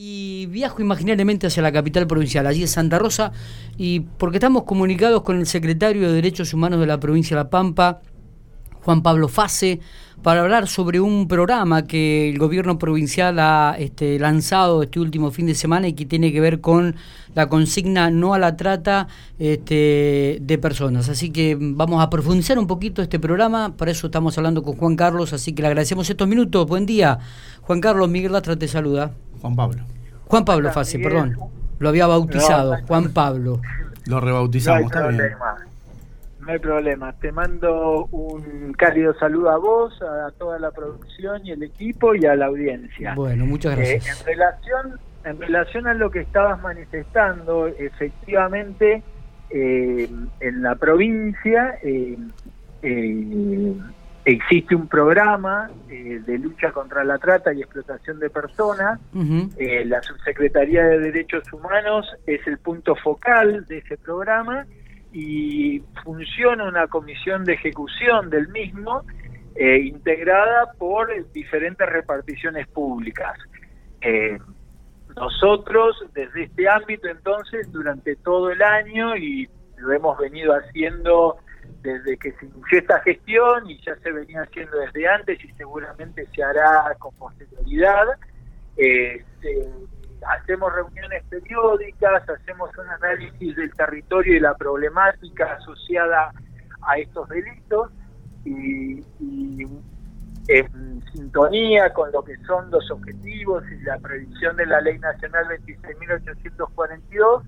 y viajo imaginariamente hacia la capital provincial, allí es Santa Rosa, y porque estamos comunicados con el secretario de Derechos Humanos de la provincia de La Pampa, Juan Pablo Fase, para hablar sobre un programa que el gobierno provincial ha este, lanzado este último fin de semana y que tiene que ver con la consigna no a la trata este, de personas. Así que vamos a profundizar un poquito este programa, para eso estamos hablando con Juan Carlos, así que le agradecemos estos minutos. Buen día, Juan Carlos, Miguel Lastra te saluda. Juan Pablo. Juan Pablo Fase, perdón. Lo había bautizado, Juan Pablo. Lo rebautizamos, problema. No hay problema. Te mando un cálido saludo a vos, a toda la producción y el equipo y a la audiencia. Bueno, muchas Eh, gracias. en relación en relación a lo que estabas manifestando, efectivamente eh, en la provincia eh, eh, existe un programa de lucha contra la trata y explotación de personas. La Subsecretaría de Derechos Humanos es el punto focal de ese programa y funciona una comisión de ejecución del mismo eh, integrada por diferentes reparticiones públicas. Eh, nosotros, desde este ámbito, entonces, durante todo el año, y lo hemos venido haciendo desde que se inició esta gestión, y ya se venía haciendo desde antes, y seguramente se hará con posterioridad, eh, se- hacemos reuniones periódicas, hacemos un análisis del territorio y la problemática asociada a estos delitos, y, y en sintonía con lo que son los objetivos y la previsión de la Ley Nacional 26.842,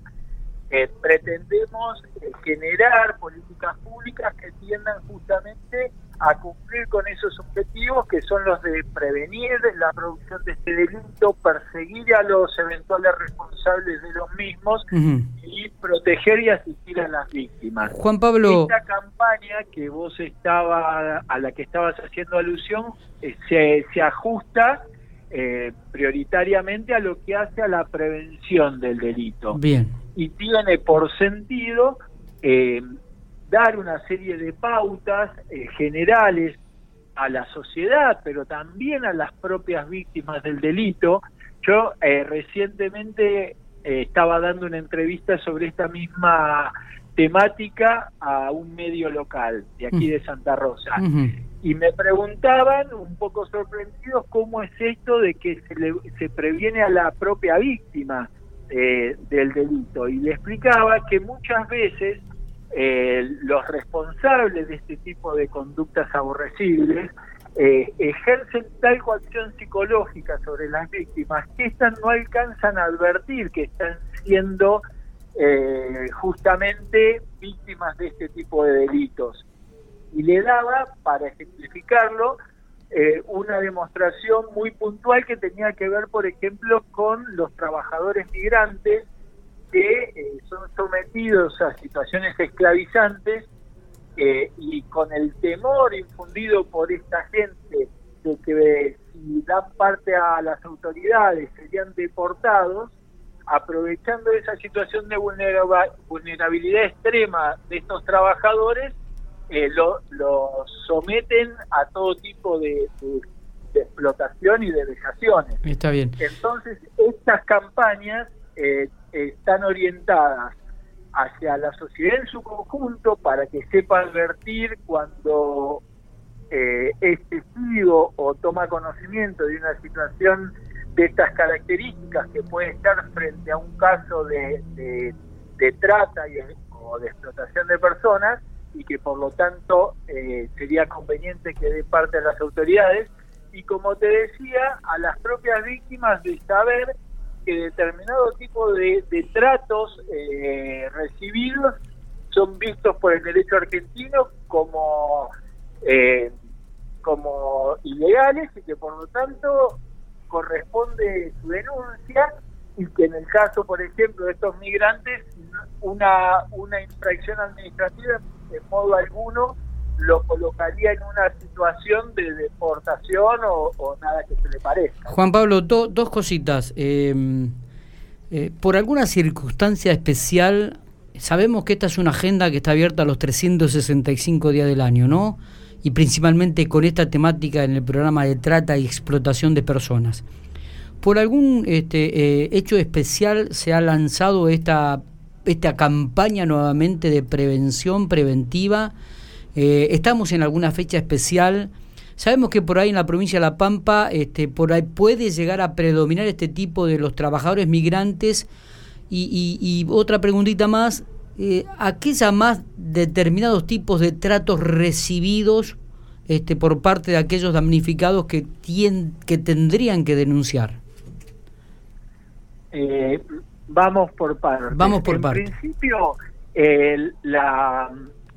eh, pretendemos eh, generar políticas públicas que tiendan justamente a cumplir con esos objetivos que son los de prevenir la producción de este delito, perseguir a los eventuales responsables de los mismos y proteger y asistir a las víctimas. Juan Pablo, Esta campaña que vos estaba a la que estabas haciendo alusión eh, se, se ajusta eh, prioritariamente a lo que hace a la prevención del delito bien. y tiene por sentido eh, dar una serie de pautas eh, generales a la sociedad, pero también a las propias víctimas del delito. Yo eh, recientemente eh, estaba dando una entrevista sobre esta misma temática a un medio local de aquí Mm. de Santa Rosa y me preguntaban un poco sorprendidos cómo es esto de que se, le, se previene a la propia víctima eh, del delito y le explicaba que muchas veces eh, los responsables de este tipo de conductas aborrecibles eh, ejercen tal coacción psicológica sobre las víctimas que éstas no alcanzan a advertir que están siendo eh, justamente víctimas de este tipo de delitos. Y le daba, para ejemplificarlo, eh, una demostración muy puntual que tenía que ver, por ejemplo, con los trabajadores migrantes que eh, son sometidos a situaciones esclavizantes eh, y con el temor infundido por esta gente de que eh, si dan parte a las autoridades serían deportados, aprovechando esa situación de vulnerabilidad extrema de estos trabajadores, eh, lo, lo someten a todo tipo de, de- de explotación y de vejaciones. Está bien. Entonces, estas campañas eh, están orientadas hacia la sociedad en su conjunto para que sepa advertir cuando eh, es testigo o toma conocimiento de una situación de estas características que puede estar frente a un caso de, trata y, o de explotación de personas y que por lo tanto eh, sería conveniente que dé parte a las autoridades. Y como te decía, a las propias víctimas de saber que determinado tipo de, tratos eh, recibidos son vistos por el derecho argentino como eh, como ilegales y que por lo tanto corresponde su denuncia y que en el caso, por ejemplo, de estos migrantes, una, una infracción administrativa de modo alguno lo colocaría en una situación de deportación o, nada que se le parezca. Juan Pablo, do- dos cositas. Eh, eh, por alguna circunstancia especial, sabemos que esta es una agenda que está abierta a los 365 días del año, ¿no? Y principalmente con esta temática en el programa de trata y explotación de personas. ¿Por algún este, eh, hecho especial se ha lanzado esta, esta campaña nuevamente de prevención preventiva? Eh, ¿Estamos en alguna fecha especial? Sabemos que por ahí en la provincia de La Pampa este, por ahí puede llegar a predominar este tipo de los trabajadores migrantes. Y, otra preguntita más, eh, ¿aquella más determinados tipos de tratos recibidos este, por parte de aquellos damnificados que, que tendrían que denunciar? Eh, vamos por partes. Vamos por en partes. principio, la,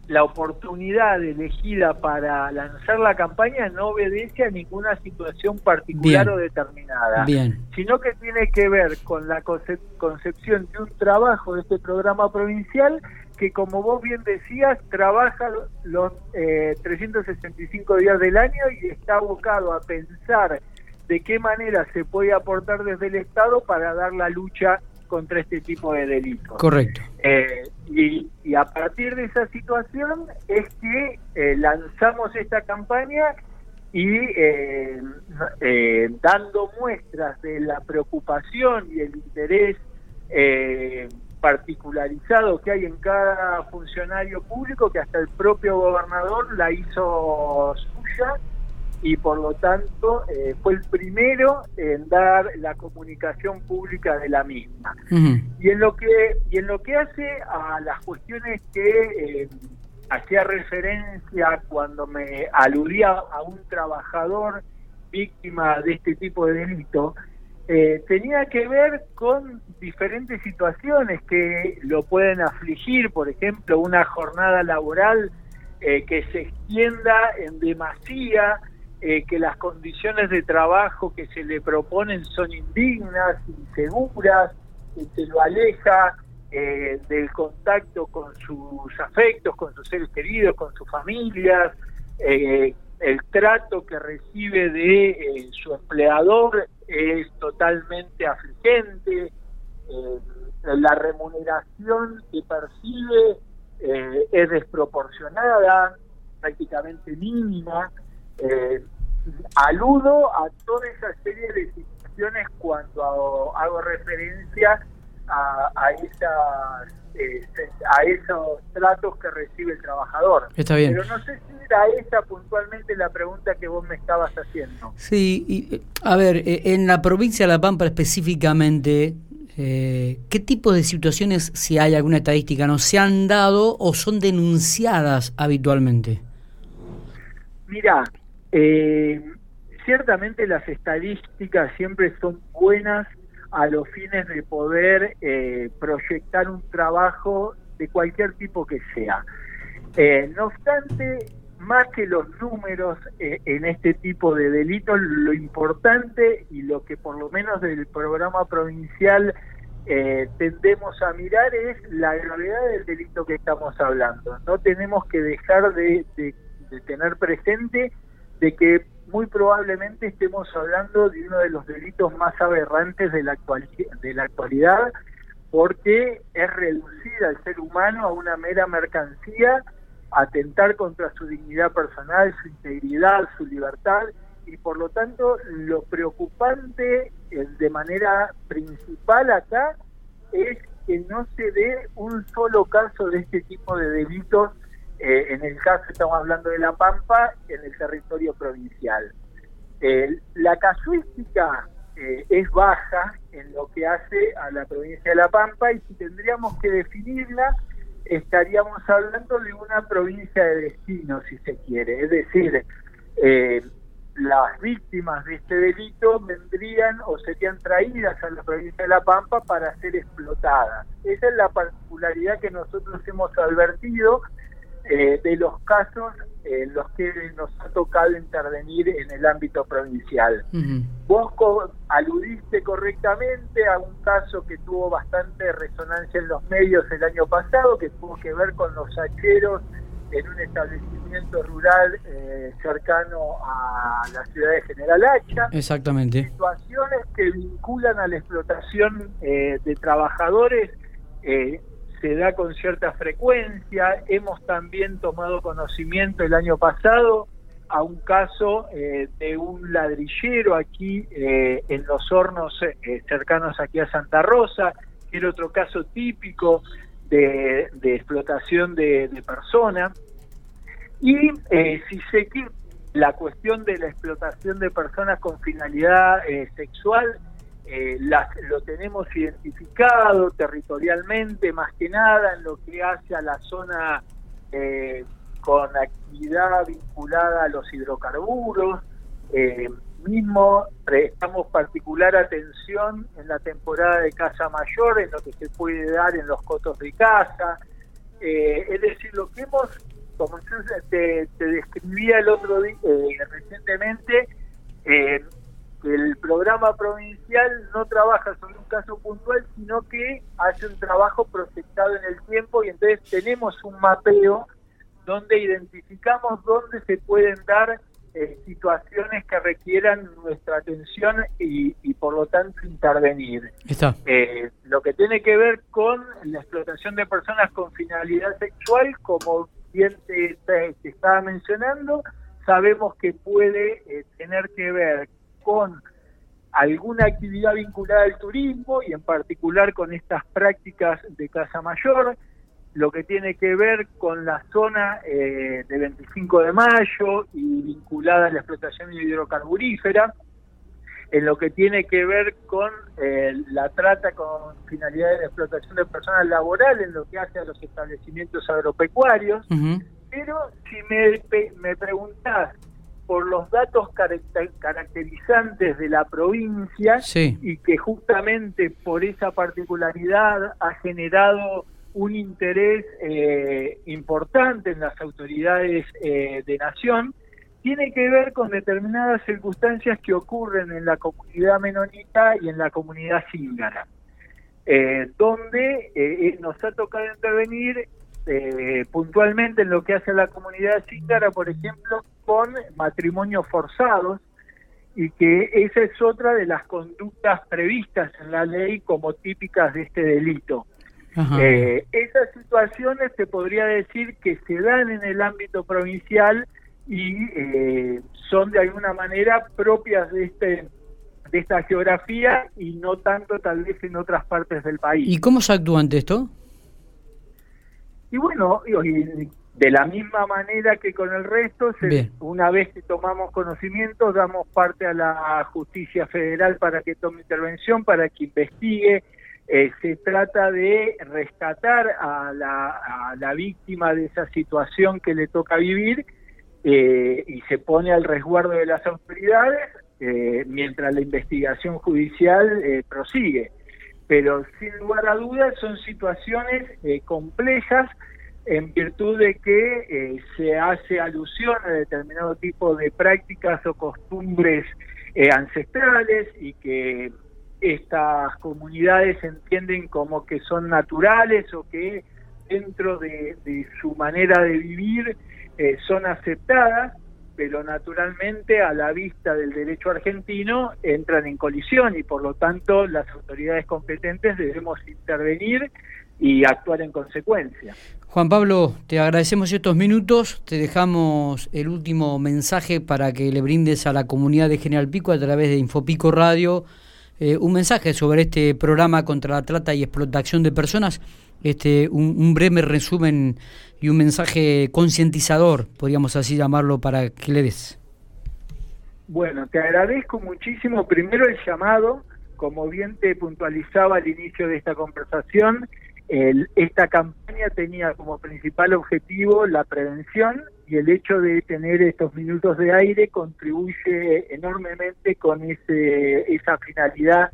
la oportunidad elegida para lanzar la campaña no obedece a ninguna situación particular o determinada, sino que tiene que ver con la concepción de un trabajo de este programa provincial que, como vos bien decías, trabaja los eh, 365 días del año y está abocado a pensar de qué manera se puede aportar desde el Estado para dar la lucha contra este tipo de delitos. Correcto. Eh, y, a partir de esa situación es que eh, lanzamos esta campaña y eh, dando muestras de la preocupación y el interés particularizado que hay en cada funcionario público, que hasta el propio gobernador la hizo suya y por lo tanto eh, fue el primero en dar la comunicación pública de la misma. Y en lo que y en lo que hace a las cuestiones que eh, hacía referencia cuando me aludía a un trabajador víctima de este tipo de delito, eh, tenía que ver con diferentes situaciones que lo pueden afligir, por ejemplo, una jornada laboral que se extienda en demasía, eh, que las condiciones de trabajo que se le proponen son indignas, inseguras, que se lo aleja eh, del contacto con sus afectos, con sus seres queridos, con sus familias, eh, el trato que recibe de su empleador es totalmente afligente, la remuneración que percibe es desproporcionada, prácticamente mínima. Aludo a toda esa serie de situaciones cuando hago, referencia a, a esas eh, a esos tratos que recibe el trabajador. Está bien. Pero no sé si era esa puntualmente la pregunta que vos me estabas haciendo. Sí, y, a ver, eh, en la provincia de La Pampa específicamente, eh, ¿qué tipo de situaciones, si hay alguna estadística, no se han dado o son denunciadas habitualmente? Mira, eh, ciertamente las estadísticas siempre son buenas a los fines de poder eh, proyectar un trabajo de cualquier tipo que sea. Eh, no obstante, más que los números eh, en este tipo de delitos, lo importante y lo que por lo menos del programa provincial tendemos a mirar es la gravedad del delito que estamos hablando. No tenemos que dejar de tener presente de que muy probablemente estemos hablando de uno de los delitos más aberrantes de la, de la actualidad, porque es reducir al ser humano a una mera mercancía, atentar contra su dignidad personal, su integridad, su libertad, y por lo tanto lo preocupante eh, de manera principal acá es que no se dé un solo caso de este tipo de delitos eh, en el caso estamos hablando de La Pampa, en el territorio provincial. Eh, la casuística eh, es baja en lo que hace a la provincia de La Pampa y si tendríamos que definirla, estaríamos hablando de una provincia de destino, si se quiere. Es decir, las víctimas de este delito vendrían o serían traídas a la provincia de La Pampa para ser explotadas. Esa es la particularidad que nosotros hemos advertido eh, de los casos en los que nos ha tocado intervenir en el ámbito provincial. Vos aludiste correctamente a un caso que tuvo bastante resonancia en los medios el año pasado, que tuvo que ver con los hacheros en un establecimiento rural eh, cercano a la ciudad de General Hacha. Exactamente. Situaciones que vinculan a la explotación eh, de trabajadores eh, se da con cierta frecuencia. Hemos también tomado conocimiento el año pasado a un caso eh, de un ladrillero aquí eh, en los hornos cercanos aquí a Santa Rosa, que era otro caso típico de, explotación de, personas. Y si se la cuestión de la explotación de personas con finalidad sexual eh, lo tenemos identificado territorialmente, más que nada en lo que hace a la zona eh, con actividad vinculada a los hidrocarburos. Eh, mismo prestamos particular atención en la temporada de casa mayor, en lo que se puede dar en los cotos de casa. es decir, lo que hemos, como te, te describía el otro día, recientemente, el programa provincial no trabaja sobre un caso puntual, sino que hace un trabajo proyectado en el tiempo y entonces tenemos un mapeo donde identificamos dónde se pueden dar eh, situaciones que requieran nuestra atención y, por lo tanto intervenir. Está. Eh, lo que tiene que ver con la explotación de personas con finalidad sexual, como bien te, estaba mencionando, sabemos que puede eh, tener que ver con alguna actividad vinculada al turismo y en particular con estas prácticas de casa mayor, lo que tiene que ver con la zona eh, de 25 de mayo y vinculada a la explotación hidrocarburífera, en lo que tiene que ver con eh, la trata con finalidades de explotación de personas laborales, en lo que hace a los establecimientos agropecuarios. Pero si me, me preguntás por los datos caracterizantes de la provincia y que justamente por esa particularidad ha generado un interés eh, importante en las autoridades eh, de nación, tiene que ver con determinadas circunstancias que ocurren en la comunidad menonita y en la comunidad cíngara, eh, donde nos ha tocado intervenir eh, puntualmente en lo que hace a la comunidad cíngara, por ejemplo, con matrimonios forzados, y que esa es otra de las conductas previstas en la ley como típicas de este delito. Eh, esas situaciones se podría decir que se dan en el ámbito provincial y eh, son de alguna manera propias de este de esta geografía y no tanto tal vez en otras partes del país. ¿Y cómo se actúa ante esto? Y bueno, de la misma manera que con el resto, una vez que tomamos conocimiento, damos parte a la justicia federal para que tome intervención, para que investigue. Eh, se trata de rescatar a la, víctima de esa situación que le toca vivir eh, y se pone al resguardo de las autoridades eh, mientras la investigación judicial prosigue pero sin lugar a dudas son situaciones eh, complejas en virtud de que eh, se hace alusión a determinado tipo de prácticas o costumbres eh, ancestrales y que estas comunidades entienden como que son naturales o que dentro de su manera de vivir son aceptadas pero naturalmente a la vista del derecho argentino entran en colisión y por lo tanto las autoridades competentes debemos intervenir y actuar en consecuencia. Juan Pablo, te agradecemos estos minutos, te dejamos el último mensaje para que le brindes a la comunidad de General Pico a través de Infopico Radio eh, un mensaje sobre este programa contra la trata y explotación de personas, este, un, breve resumen y un mensaje concientizador, podríamos así llamarlo, para que le des. Bueno, te agradezco muchísimo primero el llamado, como bien te puntualizaba al inicio de esta conversación, esta campaña tenía como principal objetivo la prevención y el hecho de tener estos minutos de aire contribuye enormemente con ese, esa finalidad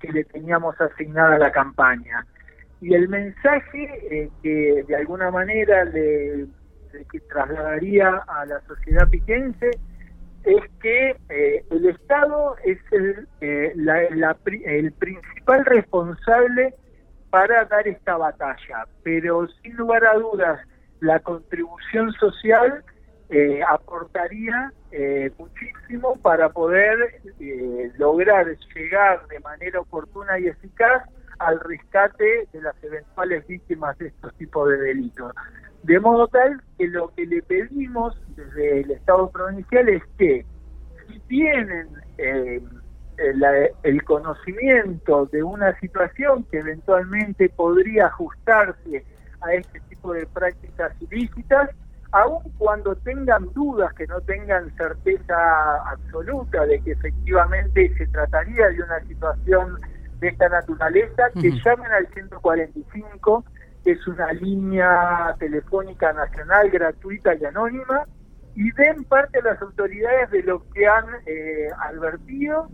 que le teníamos asignada a la campaña. Y el mensaje eh, que de alguna manera le, trasladaría a la sociedad piquense es que eh, el Estado es el, eh, el principal responsable para dar esta batalla, pero sin lugar a dudas la contribución social eh, aportaría eh, muchísimo para poder eh, lograr llegar de manera oportuna y eficaz al rescate de las eventuales víctimas de estos tipos de delitos. De modo tal que lo que le pedimos desde el Estado provincial es que si tienen eh, el, conocimiento de una situación que eventualmente podría ajustarse a este tipo de prácticas ilícitas, aun cuando tengan dudas, que no tengan certeza absoluta de que efectivamente se trataría de una situación de esta naturaleza, que llamen al 145 es una línea telefónica nacional gratuita y anónima, y den parte a las autoridades de lo que han eh, advertido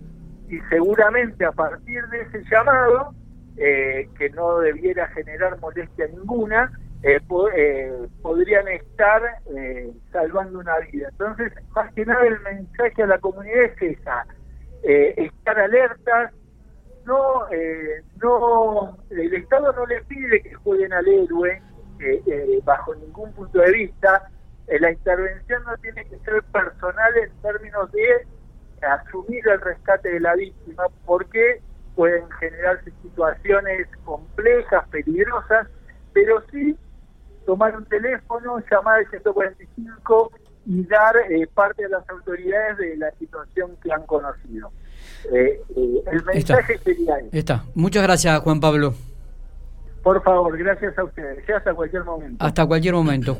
y seguramente a partir de ese llamado, eh, que no debiera generar molestia ninguna, eh, podrían estar salvando una vida. Entonces, más que nada el mensaje a la comunidad es esa, estar alertas, no, eh, no, el Estado no le pide que jueguen al héroe eh, eh, bajo ningún punto de vista. la intervención no tiene que ser personal en términos de asumir el rescate de la víctima, porque pueden generarse situaciones complejas, peligrosas, pero sí tomar un teléfono, llamar al 145 y dar parte a las autoridades de la situación que han conocido. Eh, eh, el mensaje sería Está. Muchas gracias, Juan Pablo. Por favor, gracias a ustedes. hasta cualquier momento. Hasta cualquier momento.